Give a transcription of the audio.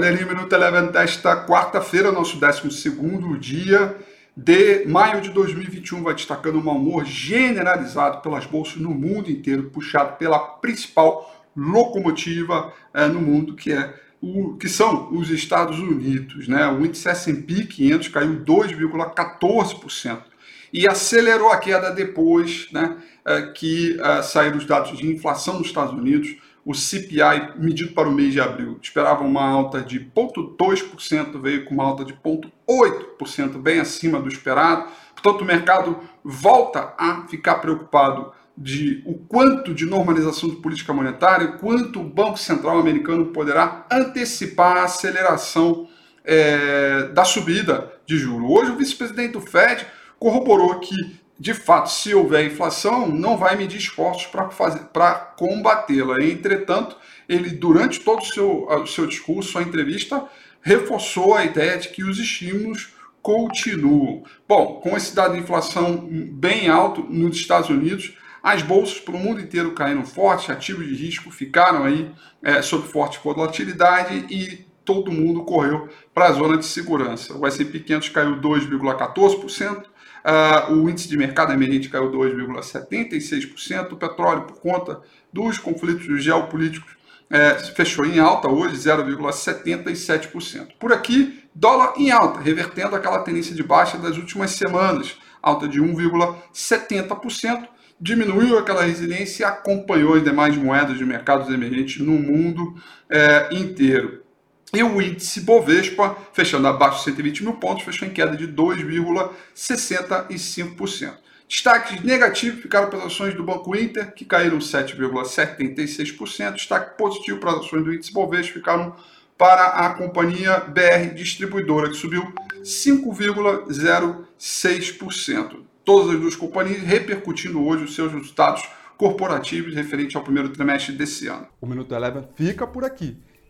Galerinha, Minuto Eleven desta quarta-feira, nosso 12 dia de maio de 2021, vai destacando um mau humor generalizado pelas bolsas no mundo inteiro, puxado pela principal locomotiva é, no mundo, que é o, que são os Estados Unidos. Né? O índice S&P 500 caiu 2,14% e acelerou a queda depois né, é, que é, saíram os dados de inflação nos Estados Unidos, o CPI medido para o mês de abril esperava uma alta de 0,2%, veio com uma alta de 0,8%, bem acima do esperado. Portanto, o mercado volta a ficar preocupado de o quanto de normalização de política monetária, quanto o Banco Central americano poderá antecipar a aceleração é, da subida de juros. Hoje, o vice-presidente do Fed corroborou que de fato, se houver inflação, não vai medir esforços para combatê-la. Entretanto, ele, durante todo o seu, o seu discurso, a entrevista, reforçou a ideia de que os estímulos continuam. Bom, com esse dado de inflação bem alto nos Estados Unidos, as bolsas para o mundo inteiro caíram forte, ativos de risco ficaram aí é, sob forte volatilidade e todo mundo correu para a zona de segurança. O S&P 500 caiu 2,14%, Uh, o índice de mercado emergente caiu 2,76%. O petróleo, por conta dos conflitos geopolíticos, é, fechou em alta hoje, 0,77%. Por aqui, dólar em alta, revertendo aquela tendência de baixa das últimas semanas, alta de 1,70%. Diminuiu aquela resiliência e acompanhou as demais moedas de mercados emergentes no mundo é, inteiro. E o índice Bovespa, fechando abaixo de 120 mil pontos, fechou em queda de 2,65%. Destaques negativos ficaram para as ações do Banco Inter, que caíram 7,76%. Destaque positivo para as ações do índice Bovespa ficaram para a companhia BR Distribuidora, que subiu 5,06%. Todas as duas companhias repercutindo hoje os seus resultados corporativos referente ao primeiro trimestre desse ano. O Minuto Eleven fica por aqui.